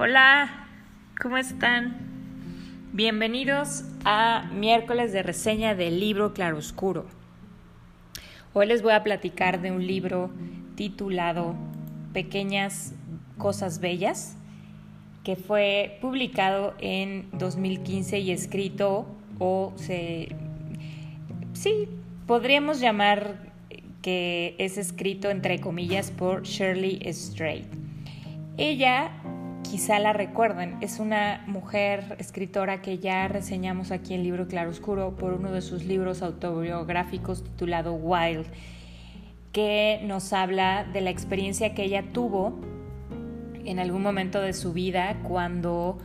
Hola, ¿cómo están? Bienvenidos a miércoles de reseña del libro Claroscuro. Hoy les voy a platicar de un libro titulado Pequeñas Cosas Bellas, que fue publicado en 2015 y escrito o se... Sí, podríamos llamar que es escrito entre comillas por Shirley Strait. Ella quizá la recuerden. Es una mujer escritora que ya reseñamos aquí en Libro Claroscuro por uno de sus libros autobiográficos titulado Wild, que nos habla de la experiencia que ella tuvo en algún momento de su vida cuando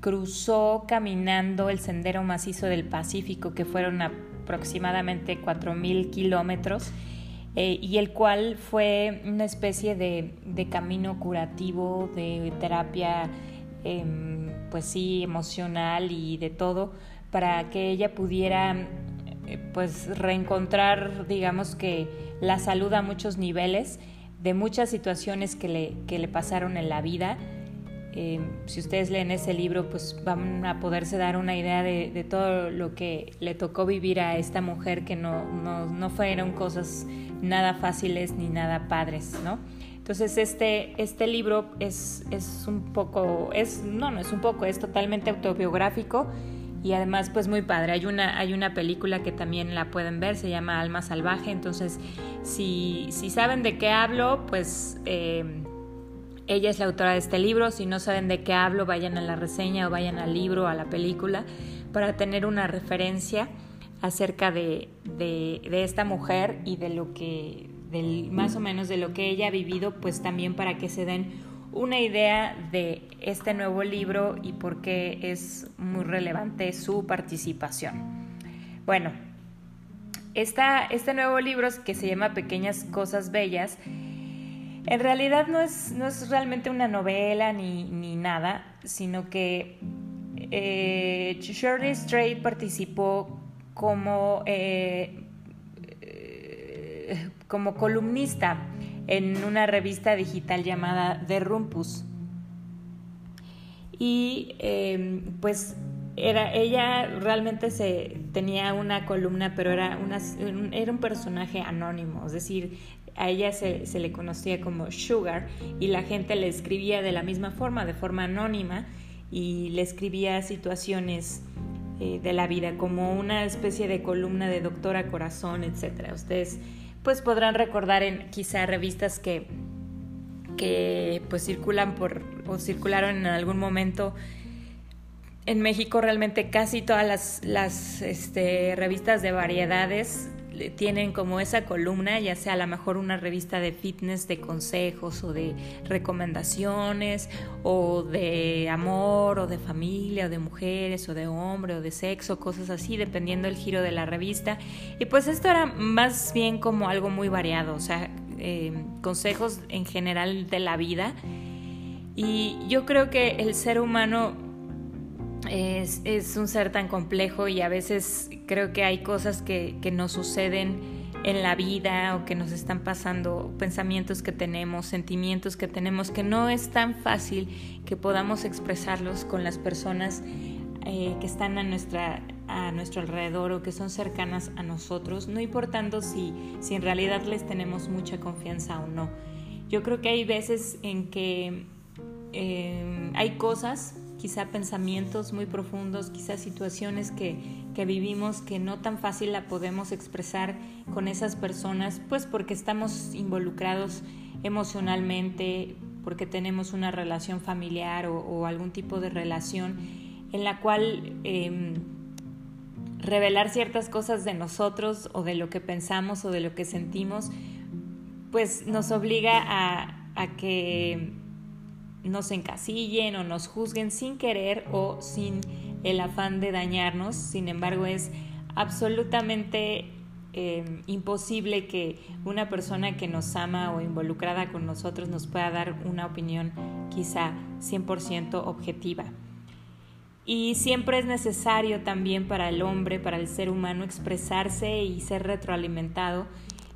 cruzó caminando el sendero macizo del Pacífico, que fueron aproximadamente 4.000 kilómetros eh, y el cual fue una especie de, camino curativo, de terapia, em, pues sí, emocional y de todo, para que ella pudiera eh, pues reencontrar, digamos que la salud a muchos niveles, de muchas situaciones que le, que le pasaron en la vida eh, si ustedes leen ese libro, pues van a poderse dar una idea de, todo lo que le tocó vivir a esta mujer, que no, no, fueron cosas nada fáciles ni nada padres, ¿no? Entonces este, este libro es, es un poco, es, no, no es un poco, es totalmente autobiográfico y además pues muy padre. Hay una, hay una película que también la pueden ver, se llama Alma Salvaje, entonces si, si saben de qué hablo, pues... Eh, ella es la autora de este libro. Si no saben de qué hablo, vayan a la reseña o vayan al libro o a la película para tener una referencia acerca de, esta mujer y de lo que, del, más o menos de lo que ella ha vivido, pues también para que se den una idea de este nuevo libro y por qué es muy relevante su participación. Bueno, esta, este nuevo libro que se llama Pequeñas Cosas Bellas en realidad no es, no es realmente una novela ni, nada, sino que eh, Shirley Strait participó como, eh, como columnista en una revista digital llamada The Rumpus. Y em, pues era, ella realmente se, tenía una columna, pero era, una, era un personaje anónimo, es decir, a ella se, le conocía como Sugar y la gente le escribía de la misma forma, de forma anónima, y le escribía situaciones eh, de la vida, como una especie de columna de doctora corazón, etc. Ustedes pues podrán recordar en quizá revistas que, que pues circulan por o circularon en algún momento en México realmente casi todas las, las este, revistas de variedades tienen como esa columna, ya sea a lo mejor una revista de fitness, de consejos o de recomendaciones, o de amor, o de familia, o de mujeres, o de hombre, o de sexo, cosas así, dependiendo del giro de la revista. Y pues esto era más bien como algo muy variado, o sea, eh, consejos en general de la vida. Y yo creo que el ser humano es, es, un ser tan complejo y a veces creo que hay cosas que, que, nos suceden en la vida o que nos están pasando, pensamientos que tenemos, sentimientos que tenemos, que no es tan fácil que podamos expresarlos con las personas eh, que están a, nuestra, a nuestro alrededor o que son cercanas a nosotros, no importando si, si en realidad les tenemos mucha confianza o no. Yo creo que hay veces en que eh, hay cosas quizá pensamientos muy profundos, quizá situaciones que, vivimos que no tan fácil la podemos expresar con esas personas, pues porque estamos involucrados emocionalmente, porque tenemos una relación familiar o, algún tipo de relación en la cual em, revelar ciertas cosas de nosotros o de lo que pensamos o de lo que sentimos, pues nos obliga a, a que nos encasillen o nos juzguen sin querer o sin el afán de dañarnos. Sin embargo, es absolutamente eh, imposible que una persona que nos ama o involucrada con nosotros nos pueda dar una opinión quizá 100% objetiva. Y siempre es necesario también para el hombre, para el ser humano, expresarse y ser retroalimentado.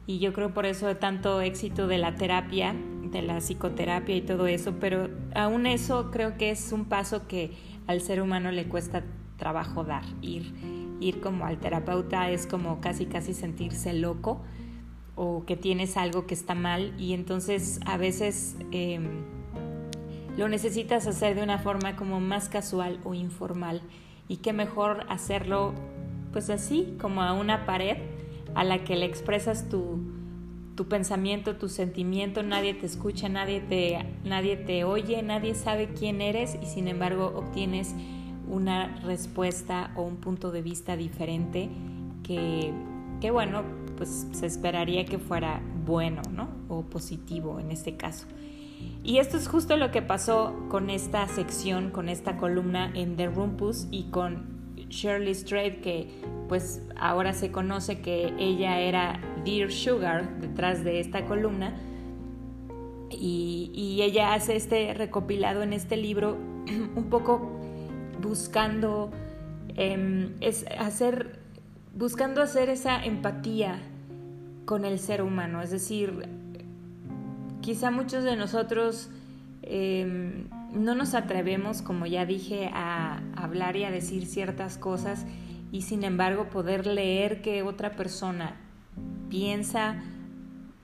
Y yo creo por eso tanto éxito de la terapia de la psicoterapia y todo eso, pero aún eso creo que es un paso que al ser humano le cuesta trabajo dar. Ir, ir como al terapeuta es como casi casi sentirse loco o que tienes algo que está mal y entonces a veces em, lo necesitas hacer de una forma como más casual o informal y qué mejor hacerlo pues así como a una pared a la que le expresas tu, tu pensamiento, tu sentimiento, nadie te escucha, nadie te, nadie te oye, nadie sabe quién eres y sin embargo obtienes una respuesta o un punto de vista diferente que, que bueno, pues se esperaría que fuera bueno, ¿no? O positivo en este caso. Y esto es justo lo que pasó con esta sección, con esta columna en The Rumpus y con Shirley Strait, que pues ahora se conoce que ella era Dear Sugar detrás de esta columna. Y, ella hace este recopilado en este libro un poco buscando em, es hacer buscando hacer esa empatía con el ser humano es decir quizá muchos de nosotros em, no nos atrevemos como ya dije a hablar y a decir ciertas cosas y sin embargo poder leer que otra persona piensa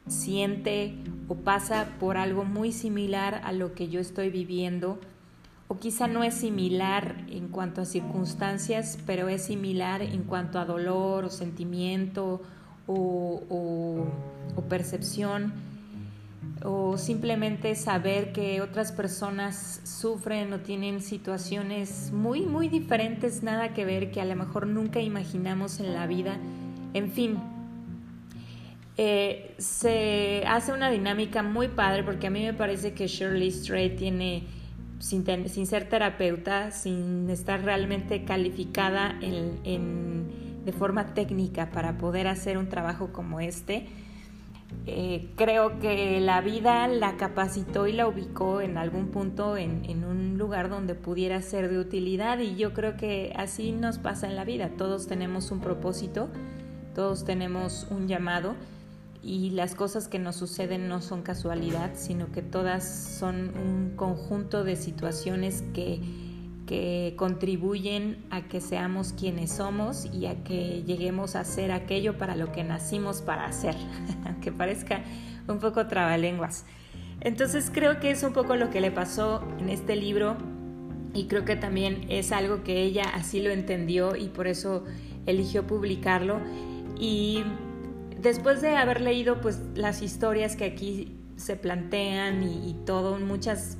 siente o pasa por algo muy similar a lo que yo estoy viviendo o quizá no es similar en cuanto a circunstancias, pero es similar en cuanto a dolor o sentimiento o, percepción, o simplemente saber que otras personas sufren o tienen situaciones muy, muy diferentes, nada que ver, que a lo mejor nunca imaginamos en la vida. En fin, eh, se hace una dinámica muy padre porque a mí me parece que Shirley Strait tiene sin, ser terapeuta, sin estar realmente calificada de forma técnica para poder hacer un trabajo como este. Eh, creo que la vida la capacitó y la ubicó en algún punto en, en, un lugar donde pudiera ser de utilidad y yo creo que así nos pasa en la vida. Todos tenemos un propósito, todos tenemos un llamado y las cosas que nos suceden no son casualidad, sino que todas son un conjunto de situaciones que, que contribuyen a que seamos quienes somos y a que lleguemos a ser aquello para lo que nacimos para hacer, aunque parezca un poco trabalenguas. Entonces creo que es un poco lo que le pasó en este libro y creo que también es algo que ella así lo entendió y por eso eligió publicarlo. Y después de haber leído pues las historias que aquí se plantean y, todo, en muchas,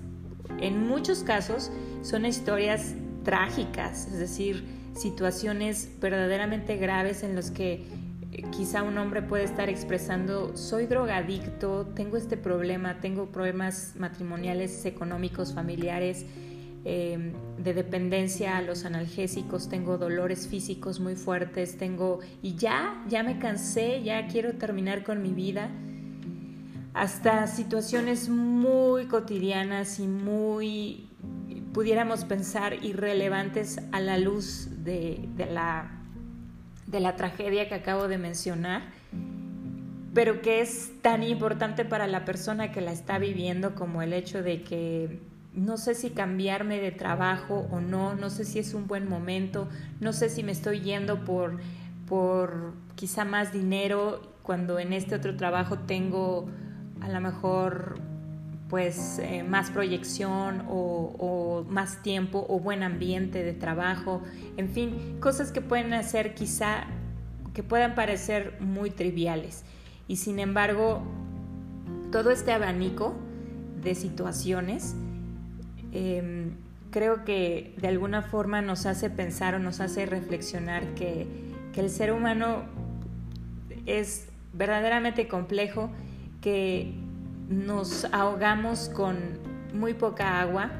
en muchos casos son historias trágicas, es decir, situaciones verdaderamente graves en las que eh, quizá un hombre puede estar expresando, soy drogadicto, tengo este problema, tengo problemas matrimoniales, económicos, familiares, Em, de dependencia a los analgésicos, tengo dolores físicos muy fuertes, tengo y ya, ya me cansé, ya quiero terminar con mi vida, hasta situaciones muy cotidianas y muy, pudiéramos pensar, irrelevantes a la luz de, la, de la tragedia que acabo de mencionar pero que es tan importante para la persona que la está viviendo como el hecho de que no sé si cambiarme de trabajo o no, no sé si es un buen momento, no sé si me estoy yendo por, por quizá más dinero cuando en este otro trabajo tengo a lo mejor pues eh, más proyección o, más tiempo o buen ambiente de trabajo, en fin, cosas que pueden hacer quizá que puedan parecer muy triviales. Y sin embargo todo este abanico de situaciones Em, creo que de alguna forma nos hace pensar o nos hace reflexionar que, que el ser humano es verdaderamente complejo, que nos ahogamos con muy poca agua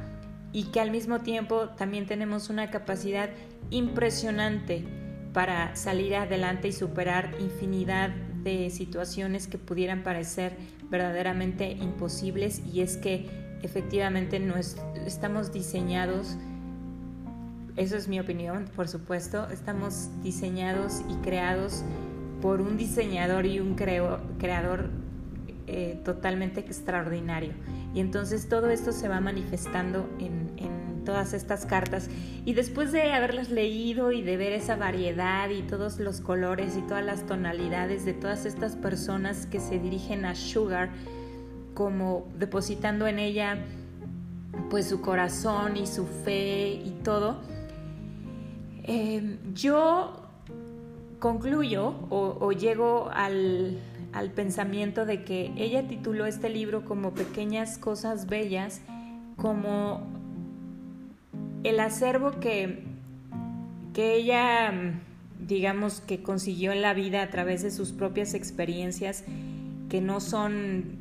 y que al mismo tiempo también tenemos una capacidad impresionante para salir adelante y superar infinidad de situaciones que pudieran parecer verdaderamente imposibles. Y es que efectivamente no estamos diseñados, eso es mi opinión, por supuesto, estamos diseñados y creados por un diseñador y un creador eh, totalmente extraordinario. Y entonces todo esto se va manifestando en, todas estas cartas. Y después de haberlas leído y de ver esa variedad y todos los colores y todas las tonalidades de todas estas personas que se dirigen a Sugar, como depositando en ella pues su corazón y su fe y todo, eh, yo concluyo o, llego al, pensamiento de que ella tituló este libro como Pequeñas Cosas Bellas, como el acervo que, que ella, digamos, que consiguió en la vida a través de sus propias experiencias, que no son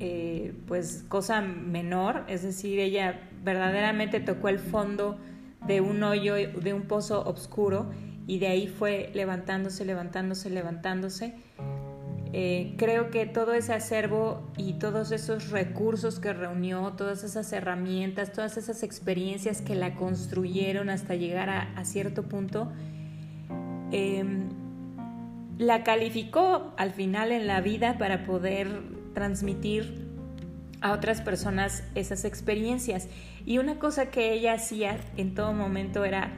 eh, pues cosa menor, es decir, ella verdaderamente tocó el fondo de un hoyo, de un pozo oscuro y de ahí fue levantándose, levantándose, levantándose. Eh, creo que todo ese acervo y todos esos recursos que reunió, todas esas herramientas, todas esas experiencias que la construyeron hasta llegar a, cierto punto, em, la calificó al final en la vida para poder transmitir a otras personas esas experiencias. Y una cosa que ella hacía en todo momento era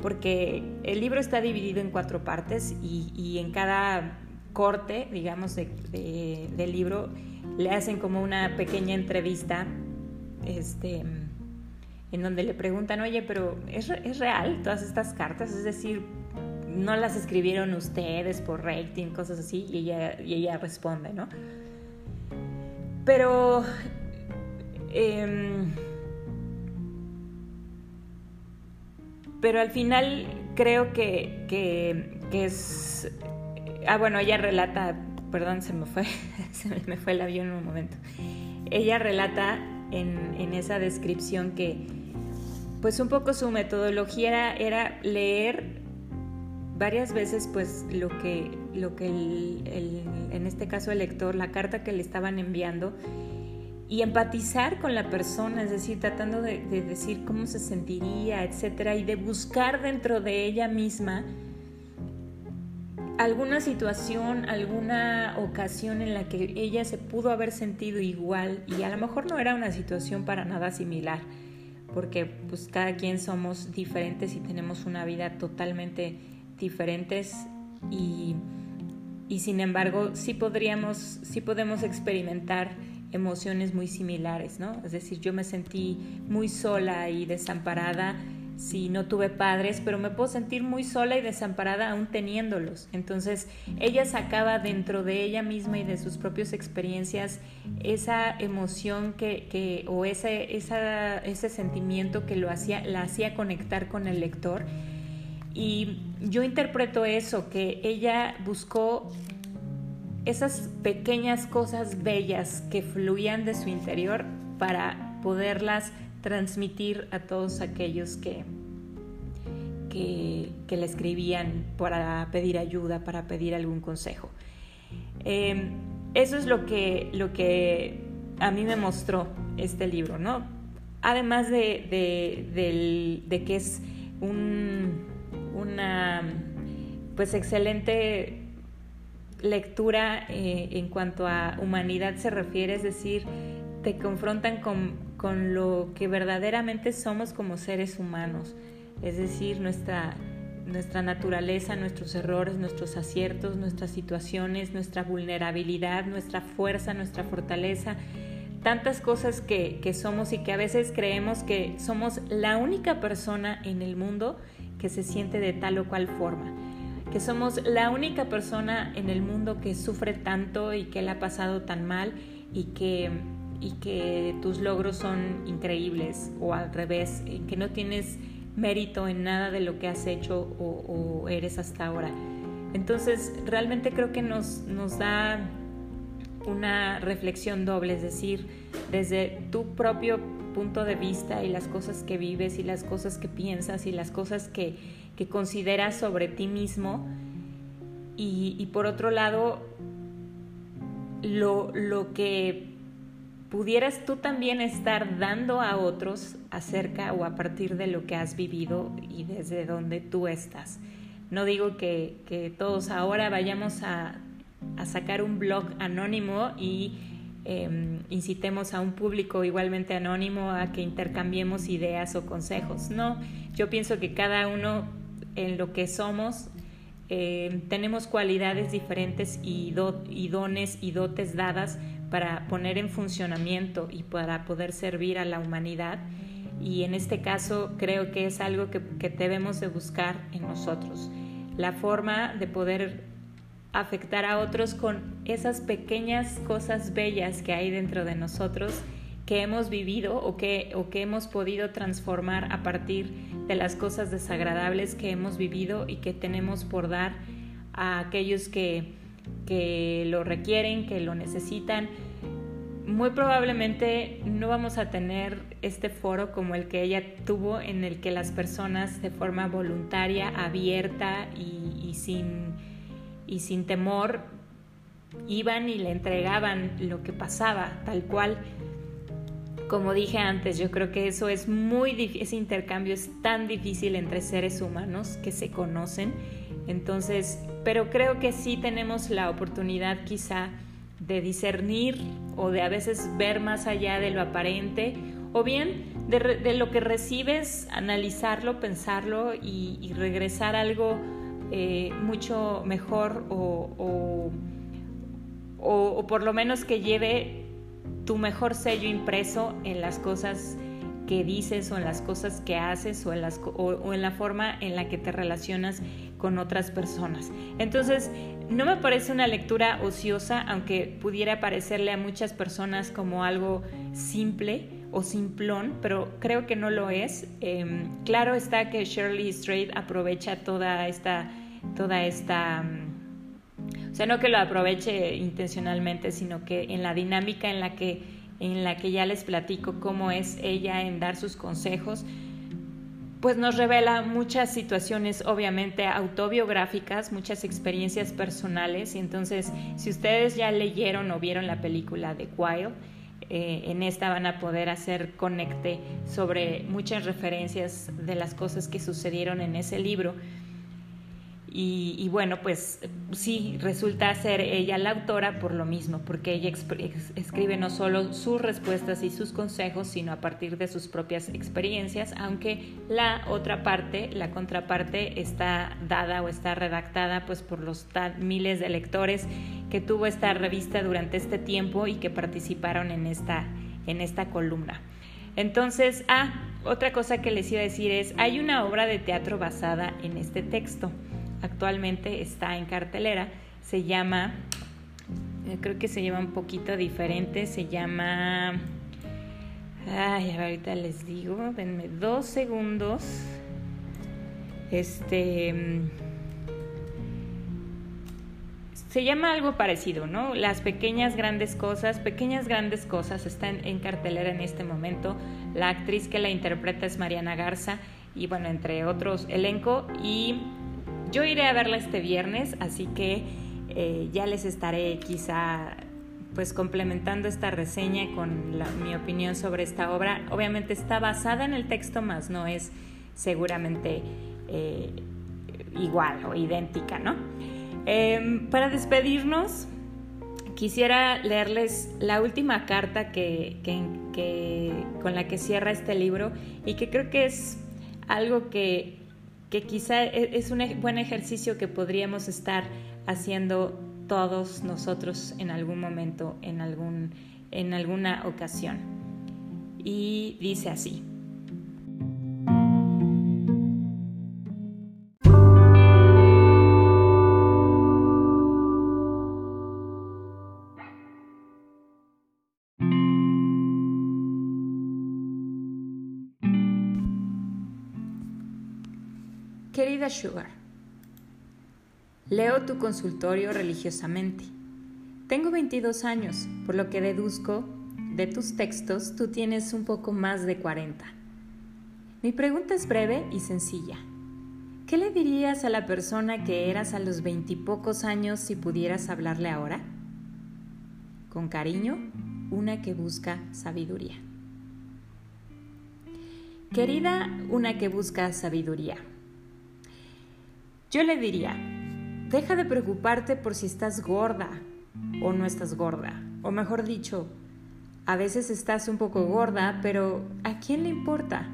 porque el libro está dividido en cuatro partes y, en cada corte, digamos, de, del libro le hacen como una pequeña entrevista este, en donde le preguntan, oye, pero ¿es, ¿es, real todas estas cartas? Es decir, ¿no las escribieron ustedes por rating, cosas así? Y ella, y ella responde, ¿no? Pero... Em, pero al final creo que, que, es... Ah, bueno, ella relata, perdón, se me fue, se me fue el avión en un momento. Ella relata en, en esa descripción que, pues un poco su metodología era, era leer varias veces, pues lo que, lo que el, en este caso el lector, la carta que le estaban enviando, y empatizar con la persona, es decir, tratando de, decir cómo se sentiría, etcétera, y de buscar dentro de ella misma alguna situación, alguna ocasión en la que ella se pudo haber sentido igual y a lo mejor no era una situación para nada similar, porque pues cada quien somos diferentes y tenemos una vida totalmente diferentes y, y sin embargo sí podríamos, sí podemos experimentar emociones muy similares, ¿no? Es decir, yo me sentí muy sola y desamparada si no tuve padres, pero me puedo sentir muy sola y desamparada aún teniéndolos. Entonces, ella sacaba dentro de ella misma y de sus propias experiencias esa emoción que, o ese, esa, ese sentimiento que lo hacía, la hacía conectar con el lector. Y yo interpreto eso, que ella buscó esas pequeñas cosas bellas que fluían de su interior para poderlas transmitir a todos aquellos que, que, le escribían para pedir ayuda, para pedir algún consejo. Em, eso es lo que, lo que a mí me mostró este libro, ¿no? Además de, de que es un, una pues excelente lectura eh, en cuanto a humanidad se refiere, es decir, te confrontan con, con, lo que verdaderamente somos como seres humanos, es decir, nuestra, nuestra naturaleza, nuestros errores, nuestros aciertos, nuestras situaciones, nuestra vulnerabilidad, nuestra fuerza, nuestra fortaleza, tantas cosas que, que somos y que a veces creemos que somos la única persona en el mundo que se siente de tal o cual forma. Que somos la única persona en el mundo que sufre tanto y que le ha pasado tan mal y que, y que tus logros son increíbles o al revés, eh, que no tienes mérito en nada de lo que has hecho o, eres hasta ahora. Entonces, realmente creo que nos, nos da una reflexión doble, es decir, desde tu propio punto de vista y las cosas que vives y las cosas que piensas y las cosas que, que consideras sobre ti mismo y, por otro lado lo, lo que pudieras tú también estar dando a otros acerca o a partir de lo que has vivido y desde donde tú estás. No digo que, todos ahora vayamos a, sacar un blog anónimo y em, incitemos a un público igualmente anónimo a que intercambiemos ideas o consejos. No, yo pienso que cada uno en lo que somos em, tenemos cualidades diferentes y, y dones y dotes dadas para poner en funcionamiento y para poder servir a la humanidad. Y en este caso creo que es algo que, debemos de buscar en nosotros. La forma de poder afectar a otros con esas pequeñas cosas bellas que hay dentro de nosotros que hemos vivido o que, o que hemos podido transformar a partir de las cosas desagradables que hemos vivido y que tenemos por dar a aquellos que, que lo requieren, que lo necesitan. Muy probablemente no vamos a tener este foro como el que ella tuvo, en el que las personas de forma voluntaria, abierta y, sin, y sin temor iban y le entregaban lo que pasaba, tal cual. Como dije antes, yo creo que eso es muy difícil, ese intercambio es tan difícil entre seres humanos que se conocen. Entonces, pero creo que sí tenemos la oportunidad quizá de discernir o de a veces ver más allá de lo aparente o bien de, lo que recibes, analizarlo, pensarlo y, regresar algo eh, mucho mejor o, o, por lo menos que lleve tu mejor sello impreso en las cosas que dices o en las cosas que haces o en, las, o en la forma en la que te relacionas con otras personas. Entonces, no me parece una lectura ociosa, aunque pudiera parecerle a muchas personas como algo simple o simplón, pero creo que no lo es. Em, claro está que Shirley Strait aprovecha toda esta, toda esta, mm, o sea, no que lo aproveche intencionalmente, sino que en la dinámica en la que, en la que ya les platico cómo es ella en dar sus consejos, pues nos revela muchas situaciones obviamente autobiográficas, muchas experiencias personales. Y entonces si ustedes ya leyeron o vieron la película de Wild, eh, en esta van a poder hacer conecte sobre muchas referencias de las cosas que sucedieron en ese libro y, bueno, pues sí, resulta ser ella la autora por lo mismo, porque ella escribe no solo sus respuestas y sus consejos, sino a partir de sus propias experiencias, aunque la otra parte, la contraparte, está dada o está redactada pues por los miles de lectores que tuvo esta revista durante este tiempo y que participaron en esta, en esta columna. Entonces, ah, otra cosa que les iba a decir es, hay una obra de teatro basada en este texto actualmente está en cartelera. Se llama, eh, creo que se llama un poquito diferente, se llama... Ay, ahorita les digo, denme dos segundos. Este se llama algo parecido, ¿no? Las pequeñas grandes cosas, pequeñas grandes cosas están en cartelera en este momento. La actriz que la interpreta es Mariana Garza y bueno, entre otros elenco y yo iré a verla este viernes, así que eh, ya les estaré quizá pues complementando esta reseña con mi opinión sobre esta obra. Obviamente está basada en el texto, más no es seguramente eh, igual o idéntica, ¿no? Em, para despedirnos, quisiera leerles la última carta que, con la que cierra este libro y que creo que es algo que que quizá e, es un buen ejercicio que podríamos estar haciendo todos nosotros en algún momento, en, algún, en alguna ocasión. Y dice así. Sugar, leo tu consultorio religiosamente. Tengo 22 años, por lo que deduzco de tus textos tú tienes un poco más de 40. Mi pregunta es breve y sencilla. ¿Qué le dirías a la persona que eras a los veintipocos años si pudieras hablarle ahora? Con cariño, una que busca sabiduría. Querida, una que busca sabiduría. Yo le diría, deja de preocuparte por si estás gorda o no estás gorda, o mejor dicho, A veces estás un poco gorda, pero ¿a quién le importa?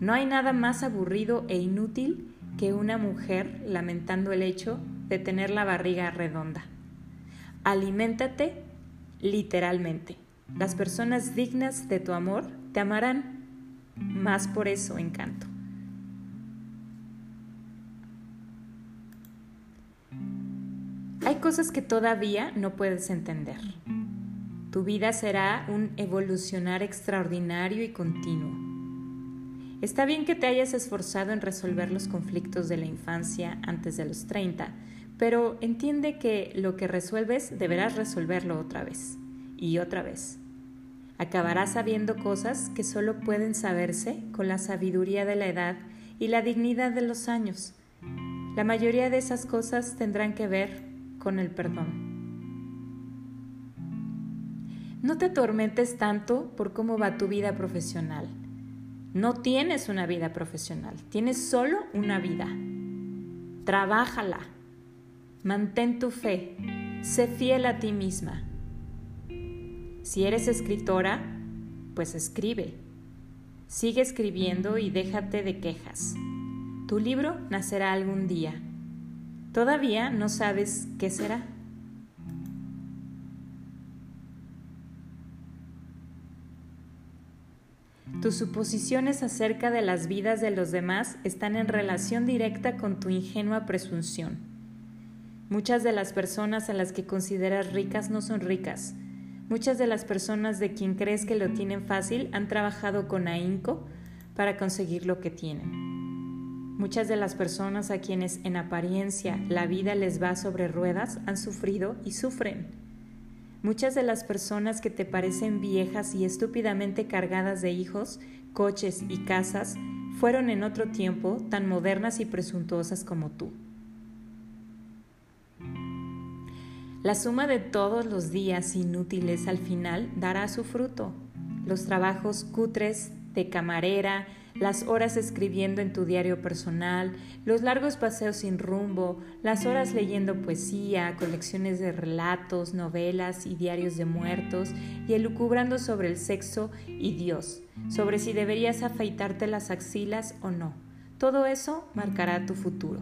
No hay nada más aburrido e inútil que una mujer lamentando el hecho de tener la barriga redonda. Aliméntate literalmente. Las personas dignas de tu amor te amarán más por eso encanto. Hay cosas que todavía no puedes entender. Tu vida será un evolucionar extraordinario y continuo. Está bien que te hayas esforzado en resolver los conflictos de la infancia antes de los 30, pero entiende que lo que resuelves deberás resolverlo otra vez y otra vez. Acabarás sabiendo cosas que solo pueden saberse con la sabiduría de la edad y la dignidad de los años. La mayoría de esas cosas tendrán que ver con el perdón. No te atormentes tanto por cómo va tu vida profesional. No tienes una vida profesional, tienes solo una vida. Trabájala, mantén tu fe, sé fiel a ti misma. Si eres escritora, pues escribe. Sigue escribiendo y déjate de quejas. Tu libro nacerá algún día. Todavía no sabes qué será. Tus suposiciones acerca de las vidas de los demás están en relación directa con tu ingenua presunción. Muchas de las personas a las que consideras ricas no son ricas, Muchas de las personas de quien crees que lo tienen fácil han trabajado con ahínco para conseguir lo que tienen. Muchas de las personas a quienes en apariencia la vida les va sobre ruedas han sufrido y sufren. Muchas de las personas que te parecen viejas y estúpidamente cargadas de hijos, coches y casas fueron en otro tiempo tan modernas y presuntuosas como tú. La suma de todos los días inútiles al final dará su fruto. Los trabajos cutres de camarera, las horas escribiendo en tu diario personal, los largos paseos sin rumbo, las horas leyendo poesía, colecciones de relatos, novelas y diarios de muertos, y elucubrando sobre el sexo y Dios, sobre si deberías afeitarte las axilas o no. Todo eso marcará tu futuro.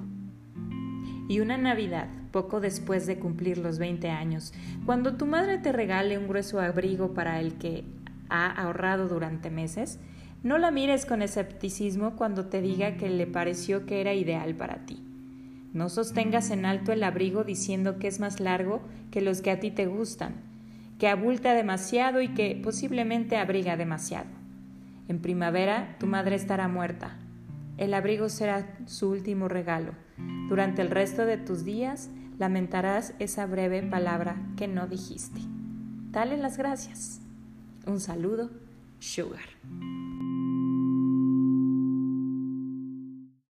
Y una Navidad, poco después de cumplir los 20 años, cuando tu madre te regale un grueso abrigo para el que ha ahorrado durante meses, no la mires con escepticismo cuando te diga que le pareció que era ideal para ti. No sostengas en alto el abrigo diciendo que es más largo que los que a ti te gustan, que abulta demasiado y que posiblemente abriga demasiado. En primavera tu madre estará muerta. El abrigo será su último regalo durante el resto de tus días lamentarás esa breve palabra que no dijiste. Dale las gracias. Un saludo, Sugar.